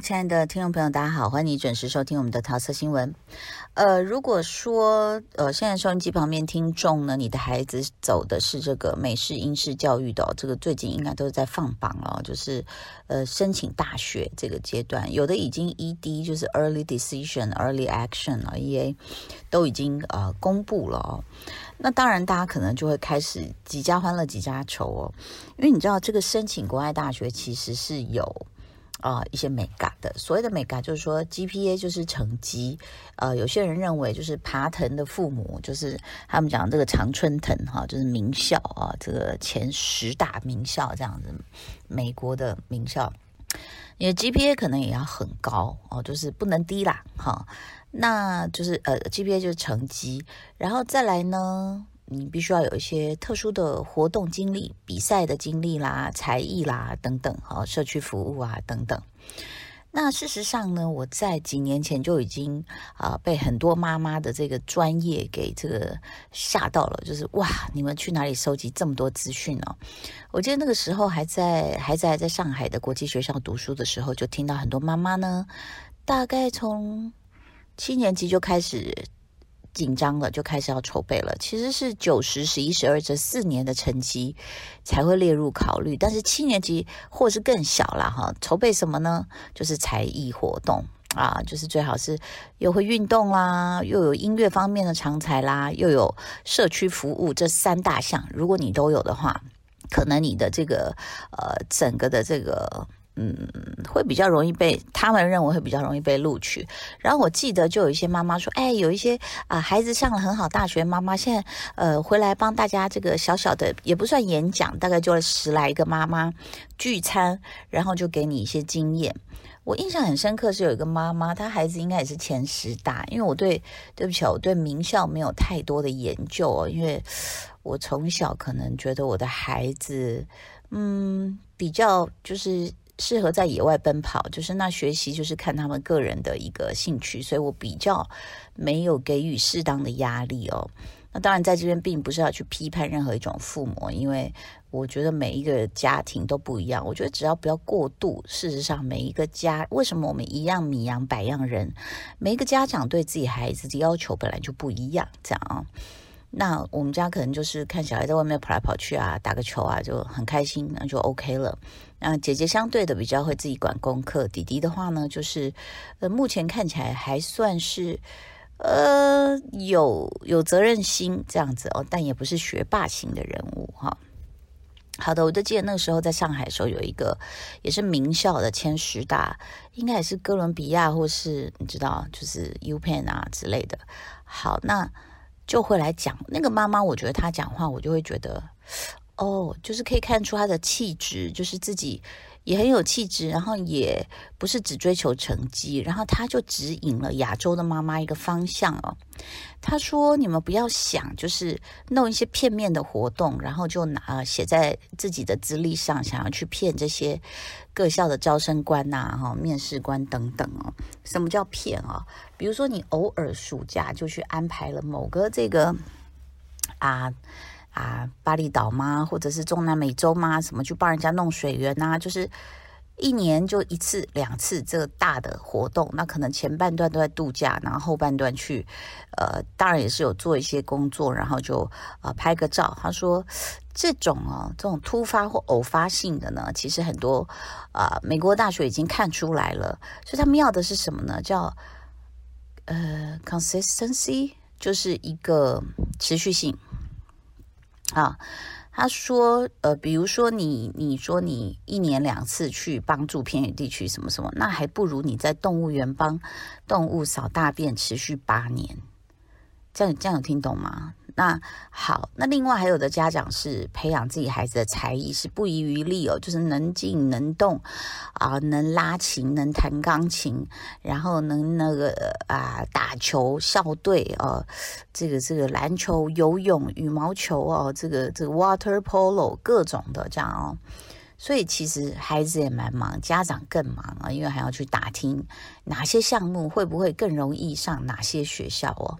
亲爱的听众朋友，大家好，欢迎你准时收听我们的桃色新闻。呃，如果说呃，现在收音机旁边听众呢，你的孩子走的是这个美式英式教育的，这个最近应该都是在放榜了，就是呃申请大学这个阶段，有的已经 ED 就是 Early Decision、Early Action 啊，EA 都已经呃公布了哦。那当然，大家可能就会开始几家欢乐几家愁哦，因为你知道这个申请国外大学其实是有。啊、一些美感的，所谓的美感就是说 GPA 就是成绩，呃，有些人认为就是爬藤的父母，就是他们讲这个常春藤哈，就是名校啊，这个前十大名校这样子，美国的名校，你的 GPA 可能也要很高哦，就是不能低啦，哈，那就是呃 GPA 就是成绩，然后再来呢。你必须要有一些特殊的活动经历、比赛的经历啦、才艺啦等等，哈，社区服务啊等等。那事实上呢，我在几年前就已经啊、被很多妈妈的这个专业给这个吓到了，就是哇，你们去哪里收集这么多资讯呢？我记得那个时候还在孩子还在上海的国际学校读书的时候，就听到很多妈妈呢，大概从七年级就开始。紧张了，就开始要筹备了。其实是九十、十一、十二这四年的成绩才会列入考虑，但是七年级或是更小了哈。筹备什么呢？就是才艺活动啊，就是最好是又会运动啦，又有音乐方面的长才啦，又有社区服务这三大项。如果你都有的话，可能你的这个呃整个的这个。嗯，会比较容易被他们认为会比较容易被录取。然后我记得就有一些妈妈说，哎，有一些啊孩子上了很好大学，妈妈现在呃回来帮大家这个小小的也不算演讲，大概就十来个妈妈聚餐，然后就给你一些经验。我印象很深刻是有一个妈妈，她孩子应该也是前十大，因为我对对不起，我对名校没有太多的研究哦，因为我从小可能觉得我的孩子嗯比较就是。适合在野外奔跑，就是那学习就是看他们个人的一个兴趣，所以我比较没有给予适当的压力哦。那当然在这边并不是要去批判任何一种父母，因为我觉得每一个家庭都不一样。我觉得只要不要过度，事实上每一个家，为什么我们一样米养百样人？每一个家长对自己孩子的要求本来就不一样，这样啊。那我们家可能就是看小孩在外面跑来跑去啊，打个球啊，就很开心，那就 OK 了。那姐姐相对的比较会自己管功课，弟弟的话呢，就是呃，目前看起来还算是呃有有责任心这样子哦，但也不是学霸型的人物哈。好的，我就记得那个时候在上海的时候，有一个也是名校的前十大，应该也是哥伦比亚或是你知道，就是 UPenn 啊之类的。好，那。就会来讲那个妈妈，我觉得她讲话，我就会觉得，哦，就是可以看出她的气质，就是自己也很有气质，然后也不是只追求成绩，然后她就指引了亚洲的妈妈一个方向哦。她说：“你们不要想，就是弄一些片面的活动，然后就拿写在自己的资历上，想要去骗这些。”各校的招生官呐、哈，面试官等等哦。什么叫骗啊？比如说，你偶尔暑假就去安排了某个这个啊啊巴厘岛吗？或者是中南美洲吗？什么去帮人家弄水源呐、啊？就是。一年就一次两次这个大的活动，那可能前半段都在度假，然后后半段去，呃，当然也是有做一些工作，然后就呃拍个照。他说这种哦，这种突发或偶发性的呢，其实很多啊、美国大学已经看出来了，所以他们要的是什么呢？叫呃 consistency，就是一个持续性啊。他说：“呃，比如说你，你说你一年两次去帮助偏远地区什么什么，那还不如你在动物园帮动物扫大便持续八年。这样这样有听懂吗？”那好，那另外还有的家长是培养自己孩子的才艺是不遗余力哦，就是能静能动啊，能拉琴，能弹钢琴，然后能那个啊打球校队哦，这个这个篮球、游泳、羽毛球哦，这个这个 water polo 各种的这样哦，所以其实孩子也蛮忙，家长更忙啊，因为还要去打听哪些项目会不会更容易上哪些学校哦。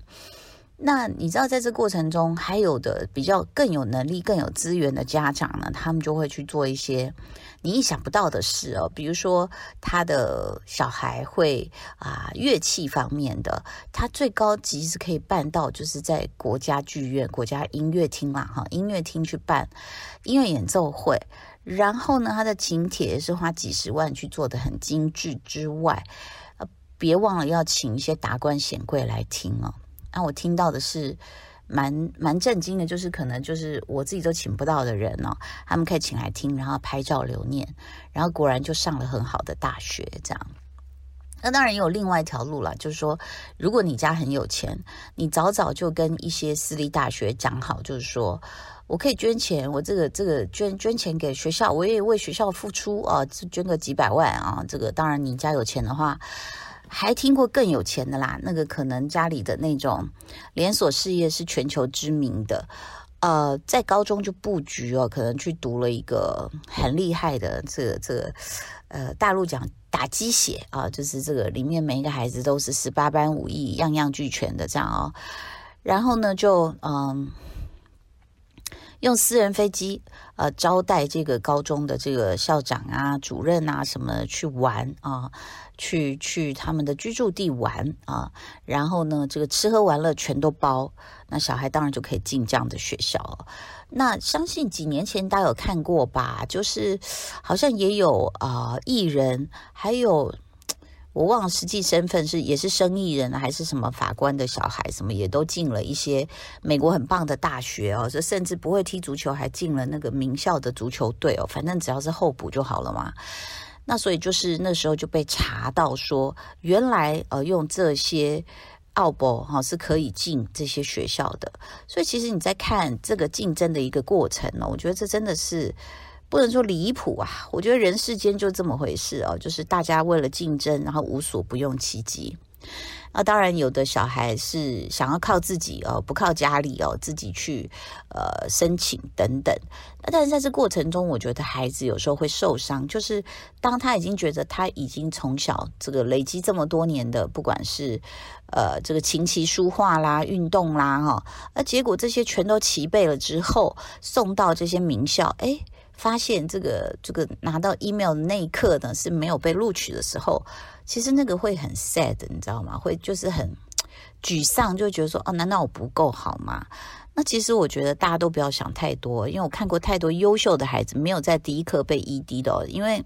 那你知道，在这过程中，还有的比较更有能力、更有资源的家长呢，他们就会去做一些你意想不到的事哦。比如说，他的小孩会啊，乐器方面的，他最高级是可以办到，就是在国家剧院、国家音乐厅啦，哈，音乐厅去办音乐演奏会。然后呢，他的请帖是花几十万去做的很精致之外，呃，别忘了要请一些达官显贵来听哦。那我听到的是蛮蛮震惊的，就是可能就是我自己都请不到的人哦，他们可以请来听，然后拍照留念，然后果然就上了很好的大学，这样。那当然也有另外一条路了，就是说，如果你家很有钱，你早早就跟一些私立大学讲好，就是说我可以捐钱，我这个这个捐捐钱给学校，我也为学校付出啊，捐个几百万啊，这个当然你家有钱的话。还听过更有钱的啦，那个可能家里的那种连锁事业是全球知名的，呃，在高中就布局哦，可能去读了一个很厉害的这个这个，呃，大陆讲打鸡血啊，就是这个里面每一个孩子都是十八般武艺，样样俱全的这样哦，然后呢就嗯。用私人飞机，呃，招待这个高中的这个校长啊、主任啊什么去玩啊，去去他们的居住地玩啊，然后呢，这个吃喝玩乐全都包，那小孩当然就可以进这样的学校。那相信几年前大家有看过吧？就是好像也有啊、艺人还有。我忘了实际身份是也是生意人还是什么法官的小孩，什么也都进了一些美国很棒的大学哦，这甚至不会踢足球还进了那个名校的足球队哦，反正只要是候补就好了嘛。那所以就是那时候就被查到说，原来呃用这些奥博哈是可以进这些学校的，所以其实你在看这个竞争的一个过程呢，我觉得这真的是。不能说离谱啊，我觉得人世间就这么回事哦，就是大家为了竞争，然后无所不用其极。那当然，有的小孩是想要靠自己哦，不靠家里哦，自己去呃申请等等。那但是在这过程中，我觉得孩子有时候会受伤，就是当他已经觉得他已经从小这个累积这么多年的，不管是呃这个琴棋书画啦、运动啦哈，那结果这些全都齐备了之后，送到这些名校，哎。发现这个这个拿到 email 的那一刻呢，是没有被录取的时候，其实那个会很 sad，你知道吗？会就是很 沮丧，就觉得说，哦，难道我不够好吗？那其实我觉得大家都不要想太多，因为我看过太多优秀的孩子没有在第一课被 ED 的，因为。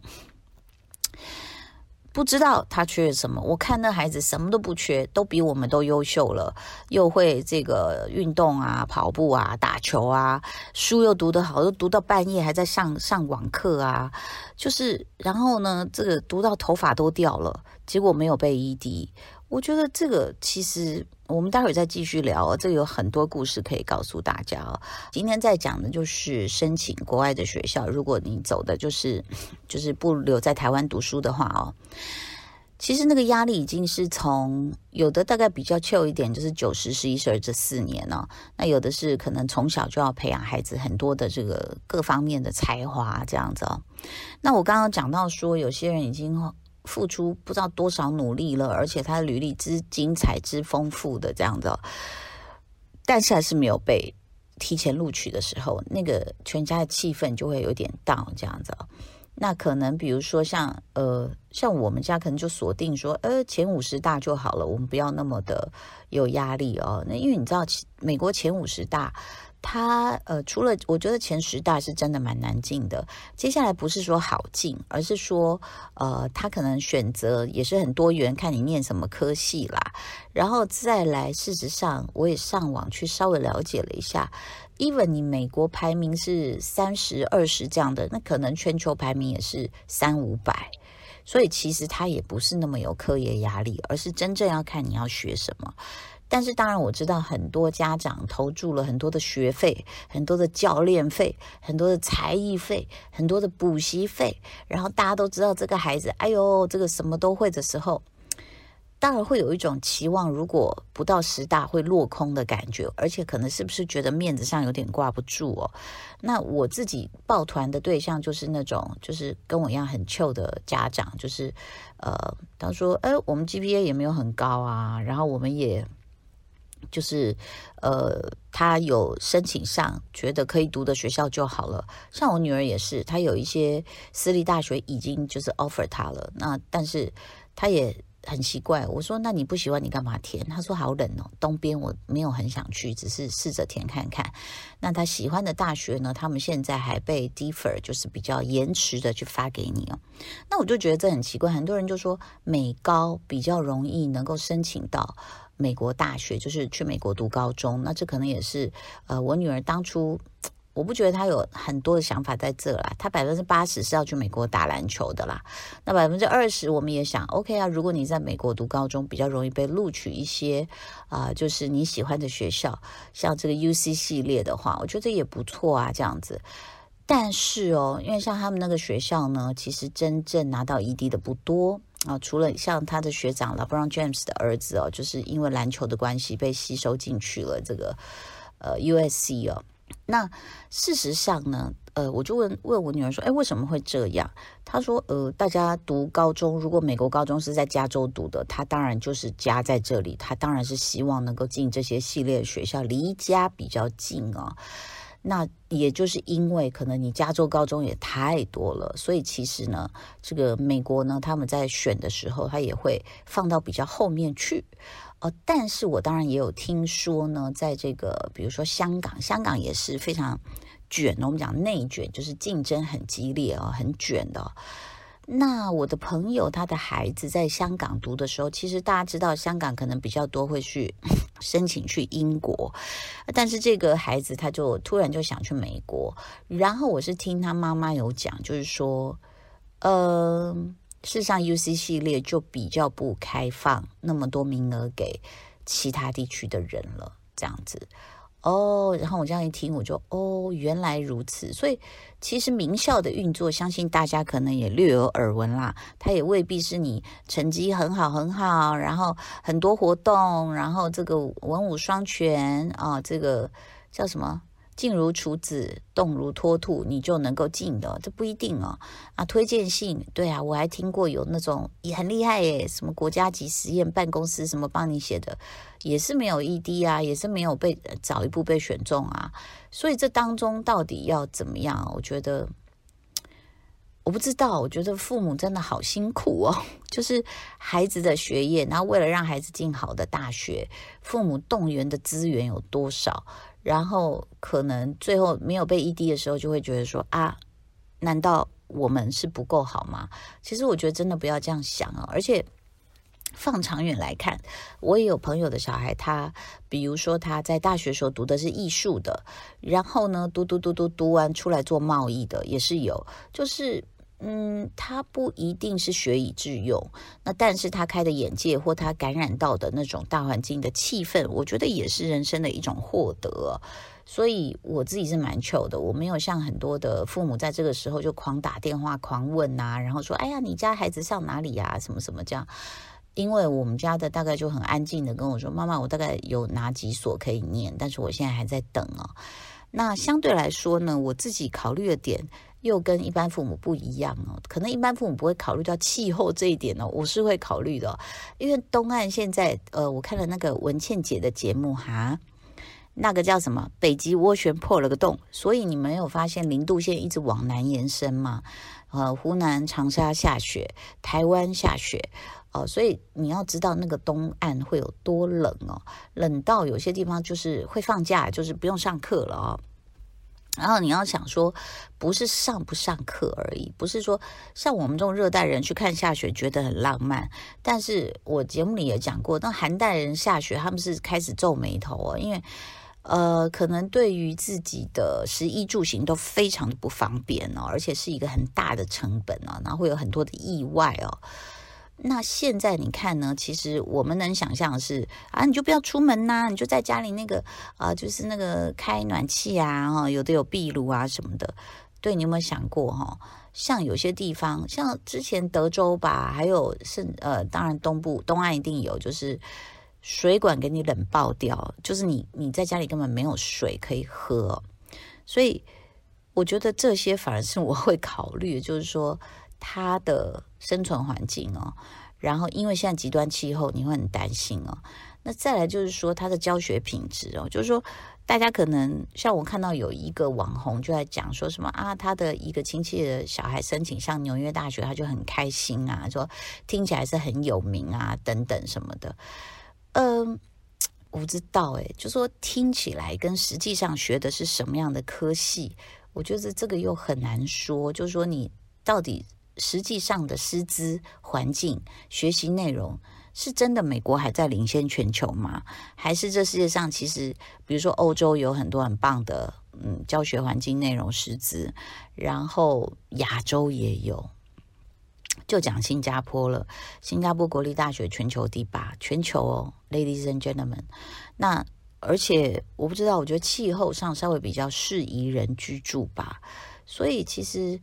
不知道他缺什么，我看那孩子什么都不缺，都比我们都优秀了，又会这个运动啊、跑步啊、打球啊，书又读得好，都读到半夜还在上上网课啊，就是然后呢，这个读到头发都掉了，结果没有被 ED。我觉得这个其实我们待会儿再继续聊，这个有很多故事可以告诉大家哦。今天在讲的就是申请国外的学校，如果你走的就是就是不留在台湾读书的话哦，其实那个压力已经是从有的大概比较 Q 一点，就是九十十一十二这四年哦，那有的是可能从小就要培养孩子很多的这个各方面的才华这样子哦。那我刚刚讲到说，有些人已经。付出不知道多少努力了，而且他的履历之精彩之丰富的这样子，但是还是没有被提前录取的时候，那个全家的气氛就会有点 down 这样子。那可能比如说像呃像我们家可能就锁定说呃前五十大就好了，我们不要那么的有压力哦。那因为你知道美国前五十大。他呃，除了我觉得前十大是真的蛮难进的，接下来不是说好进，而是说呃，他可能选择也是很多元，看你念什么科系啦。然后再来，事实上我也上网去稍微了解了一下，even 你美国排名是三十二十这样的，那可能全球排名也是三五百，所以其实他也不是那么有课业压力，而是真正要看你要学什么。但是当然我知道很多家长投注了很多的学费、很多的教练费、很多的才艺费、很多的补习费，然后大家都知道这个孩子，哎呦，这个什么都会的时候，当然会有一种期望，如果不到十大会落空的感觉，而且可能是不是觉得面子上有点挂不住哦？那我自己抱团的对象就是那种，就是跟我一样很 chill 的家长，就是呃，他说，哎，我们 GPA 也没有很高啊，然后我们也。就是呃，他有申请上觉得可以读的学校就好了。像我女儿也是，她有一些私立大学已经就是 offer 她了，那但是她也。很奇怪，我说那你不喜欢你干嘛填？她说好冷哦，东边我没有很想去，只是试着填看看。那她喜欢的大学呢？他们现在还被 defer，就是比较延迟的去发给你哦。那我就觉得这很奇怪，很多人就说美高比较容易能够申请到美国大学，就是去美国读高中。那这可能也是呃，我女儿当初。我不觉得他有很多的想法在这啦，他百分之八十是要去美国打篮球的啦。那百分之二十，我们也想，OK 啊，如果你在美国读高中，比较容易被录取一些啊、就是你喜欢的学校，像这个 UC 系列的话，我觉得也不错啊，这样子。但是哦，因为像他们那个学校呢，其实真正拿到 ED 的不多啊，除了像他的学长 LeBron James 的儿子哦，就是因为篮球的关系被吸收进去了这个呃 USC 哦。那事实上呢，呃，我就问问我女儿说，哎，为什么会这样？她说，呃，大家读高中，如果美国高中是在加州读的，她当然就是家在这里，她当然是希望能够进这些系列学校，离家比较近啊。那也就是因为可能你加州高中也太多了，所以其实呢，这个美国呢，他们在选的时候，他也会放到比较后面去。哦，但是我当然也有听说呢，在这个比如说香港，香港也是非常卷，我们讲内卷，就是竞争很激烈啊，很卷的。那我的朋友他的孩子在香港读的时候，其实大家知道，香港可能比较多会去 申请去英国，但是这个孩子他就突然就想去美国，然后我是听他妈妈有讲，就是说，呃。事实上，UC 系列就比较不开放那么多名额给其他地区的人了，这样子哦。然后我这样一听，我就哦，原来如此。所以其实名校的运作，相信大家可能也略有耳闻啦。它也未必是你成绩很好很好，然后很多活动，然后这个文武双全啊，这个叫什么？静如处子，动如脱兔，你就能够进的，这不一定哦。啊，推荐信，对啊，我还听过有那种也很厉害耶，什么国家级实验办公室什么帮你写的，也是没有 ED 啊，也是没有被早一步被选中啊。所以这当中到底要怎么样？我觉得我不知道，我觉得父母真的好辛苦哦。就是孩子的学业，然后为了让孩子进好的大学，父母动员的资源有多少？然后可能最后没有被 ED 的时候，就会觉得说啊，难道我们是不够好吗？其实我觉得真的不要这样想啊！而且放长远来看，我也有朋友的小孩，他比如说他在大学时候读的是艺术的，然后呢，读读读读读完出来做贸易的也是有，就是。嗯，他不一定是学以致用，那但是他开的眼界或他感染到的那种大环境的气氛，我觉得也是人生的一种获得。所以我自己是蛮糗的，我没有像很多的父母在这个时候就狂打电话、狂问啊，然后说：“哎呀，你家孩子上哪里呀？什么什么这样。”因为我们家的大概就很安静的跟我说：“妈妈，我大概有哪几所可以念，但是我现在还在等哦。”那相对来说呢，我自己考虑的点。又跟一般父母不一样哦，可能一般父母不会考虑到气候这一点哦，我是会考虑的，因为东岸现在呃，我看了那个文倩姐的节目哈，那个叫什么北极涡旋破了个洞，所以你没有发现零度线一直往南延伸吗？呃，湖南长沙下雪，台湾下雪哦，所以你要知道那个东岸会有多冷哦，冷到有些地方就是会放假，就是不用上课了哦。然后你要想说，不是上不上课而已，不是说像我们这种热带人去看下雪觉得很浪漫。但是我节目里也讲过，那寒带人下雪他们是开始皱眉头哦，因为呃，可能对于自己的食衣住行都非常的不方便哦，而且是一个很大的成本哦，然后会有很多的意外哦。那现在你看呢？其实我们能想象的是啊，你就不要出门呐，你就在家里那个啊，就是那个开暖气啊，哈，有的有壁炉啊什么的。对，你有没有想过哈？像有些地方，像之前德州吧，还有是呃，当然东部东岸一定有，就是水管给你冷爆掉，就是你你在家里根本没有水可以喝。所以我觉得这些反而是我会考虑，就是说。它的生存环境哦，然后因为现在极端气候，你会很担心哦。那再来就是说他的教学品质哦，就是说大家可能像我看到有一个网红就在讲说什么啊，他的一个亲戚的小孩申请上纽约大学，他就很开心啊，说听起来是很有名啊等等什么的。嗯，我不知道诶，就说听起来跟实际上学的是什么样的科系，我觉得这个又很难说，就是说你到底。实际上的师资环境、学习内容是真的美国还在领先全球吗？还是这世界上其实，比如说欧洲有很多很棒的嗯教学环境、内容、师资，然后亚洲也有。就讲新加坡了，新加坡国立大学全球第八，全球哦，Ladies and gentlemen。那而且我不知道，我觉得气候上稍微比较适宜人居住吧，所以其实。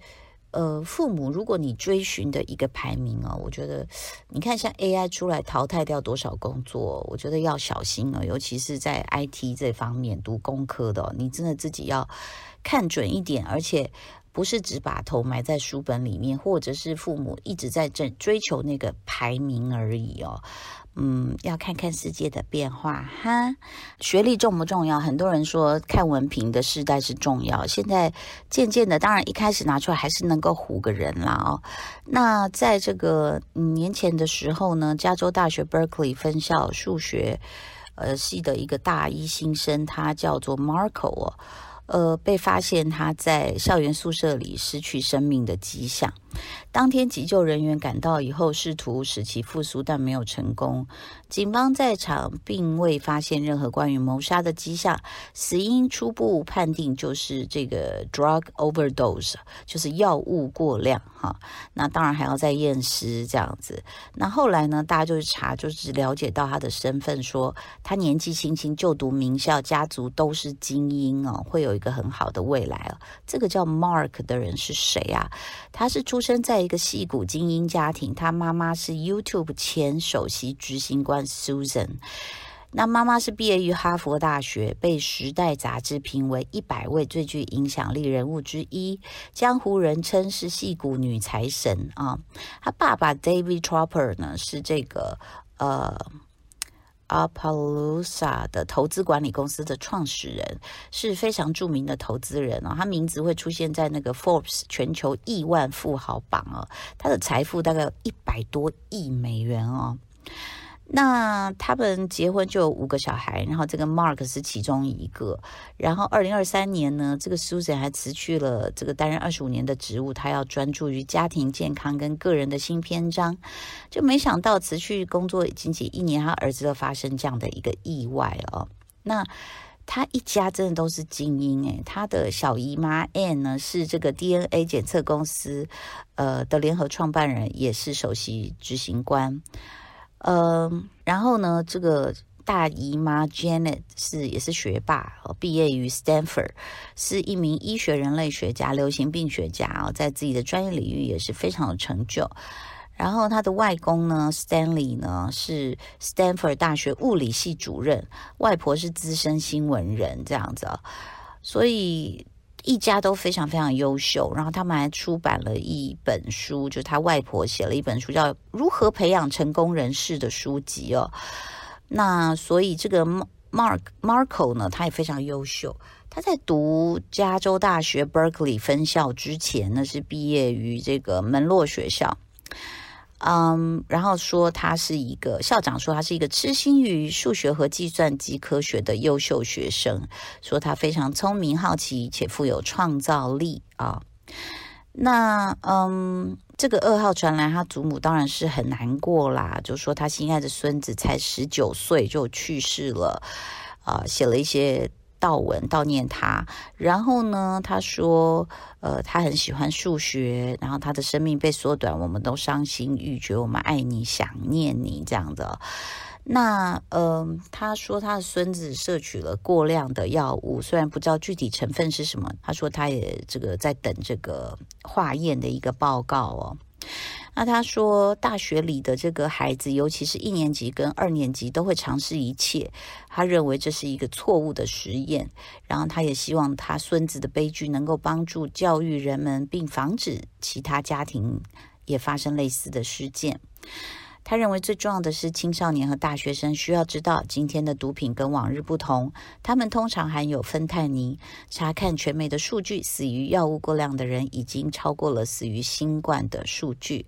呃，父母，如果你追寻的一个排名哦，我觉得，你看像 AI 出来淘汰掉多少工作，我觉得要小心哦，尤其是在 IT 这方面读工科的，你真的自己要看准一点，而且不是只把头埋在书本里面，或者是父母一直在追追求那个排名而已哦。嗯，要看看世界的变化哈。学历重不重要？很多人说看文凭的时代是重要。现在渐渐的，当然一开始拿出来还是能够唬个人啦哦。那在这个年前的时候呢，加州大学 Berkeley 分校数学呃系的一个大一新生，他叫做 Marco 哦。呃，被发现他在校园宿舍里失去生命的迹象。当天急救人员赶到以后，试图使其复苏，但没有成功。警方在场并未发现任何关于谋杀的迹象，死因初步判定就是这个 drug overdose，就是药物过量哈。那当然还要再验尸这样子。那后来呢，大家就是查，就是了解到他的身份，说他年纪轻轻就读名校，家族都是精英哦，会有。一个很好的未来哦，这个叫 Mark 的人是谁啊？他是出生生在一个戏骨精英家庭，他妈妈是 YouTube 前首席执行官 Susan。那妈妈是毕业于哈佛大学，被《时代》杂志评为一百位最具影响力人物之一，江湖人称是戏骨女财神啊。他爸爸 David Tropper 呢是这个呃。Appaloosa 的投资管理公司的创始人是非常著名的投资人哦，他名字会出现在那个 Forbes 全球亿万富豪榜哦，他的财富大概有一百多亿美元哦。那他们结婚就有五个小孩，然后这个 Mark 是其中一个。然后二零二三年呢，这个 Susan 还辞去了这个担任二十五年的职务，他要专注于家庭健康跟个人的新篇章。就没想到辞去工作仅仅一年，他儿子就发生这样的一个意外哦。那他一家真的都是精英诶，他的小姨妈 Anne 呢是这个 DNA 检测公司呃的联合创办人，也是首席执行官。嗯，然后呢，这个大姨妈 Janet 是也是学霸，毕业于 Stanford，是一名医学人类学家、流行病学家啊，在自己的专业领域也是非常有成就。然后他的外公呢，Stanley 呢是 Stanford 大学物理系主任，外婆是资深新闻人，这样子，所以。一家都非常非常优秀，然后他们还出版了一本书，就是他外婆写了一本书，叫《如何培养成功人士》的书籍哦。那所以这个 Mark Marco 呢，他也非常优秀。他在读加州大学 Berkeley 分校之前呢，是毕业于这个门洛学校。嗯然后说他是一个校长，说他是一个痴心于数学和计算机科学的优秀学生，说他非常聪明、好奇且富有创造力啊。那嗯，这个噩耗传来，他祖母当然是很难过啦，就说他心爱的孙子才十九岁就去世了，啊，写了一些。悼文悼念他，然后呢，他说，呃，他很喜欢数学，然后他的生命被缩短，我们都伤心欲绝，我们爱你，想念你这样的。那，嗯、呃，他说他的孙子摄取了过量的药物，虽然不知道具体成分是什么，他说他也这个在等这个化验的一个报告哦。那他说，大学里的这个孩子，尤其是一年级跟二年级，都会尝试一切。他认为这是一个错误的实验，然后他也希望他孙子的悲剧能够帮助教育人们，并防止其他家庭也发生类似的事件。他认为最重要的是青少年和大学生需要知道，今天的毒品跟往日不同，他们通常含有芬太尼。查看全美的数据，死于药物过量的人已经超过了死于新冠的数据。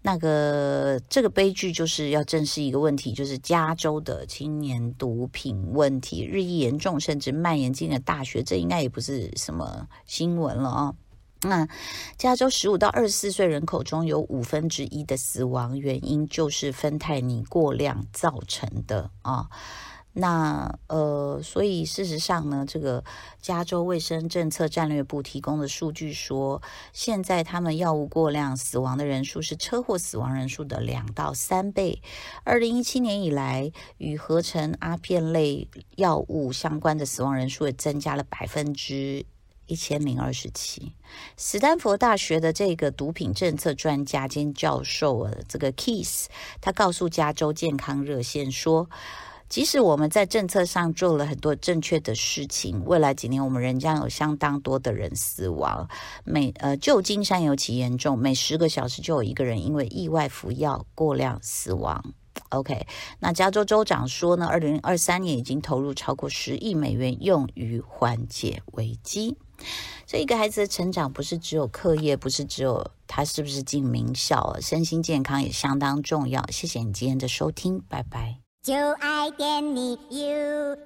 那个这个悲剧就是要正视一个问题，就是加州的青年毒品问题日益严重，甚至蔓延进了大学。这应该也不是什么新闻了啊。那加州十五到二十四岁人口中有五分之一的死亡原因就是芬太尼过量造成的啊。那呃，所以事实上呢，这个加州卫生政策战略部提供的数据说，现在他们药物过量死亡的人数是车祸死亡人数的两到三倍。二零一七年以来，与合成阿片类药物相关的死亡人数也增加了百分之一千零二十七。斯坦福大学的这个毒品政策专家兼教授，这个 Keith，他告诉加州健康热线说。即使我们在政策上做了很多正确的事情，未来几年我们仍将有相当多的人死亡。每呃，旧金山尤其严重，每十个小时就有一个人因为意外服药过量死亡。OK，那加州州长说呢，二零二三年已经投入超过十亿美元用于缓解危机。所以，一个孩子的成长不是只有课业，不是只有他是不是进名校，身心健康也相当重要。谢谢你今天的收听，拜拜。就爱点你 UFO。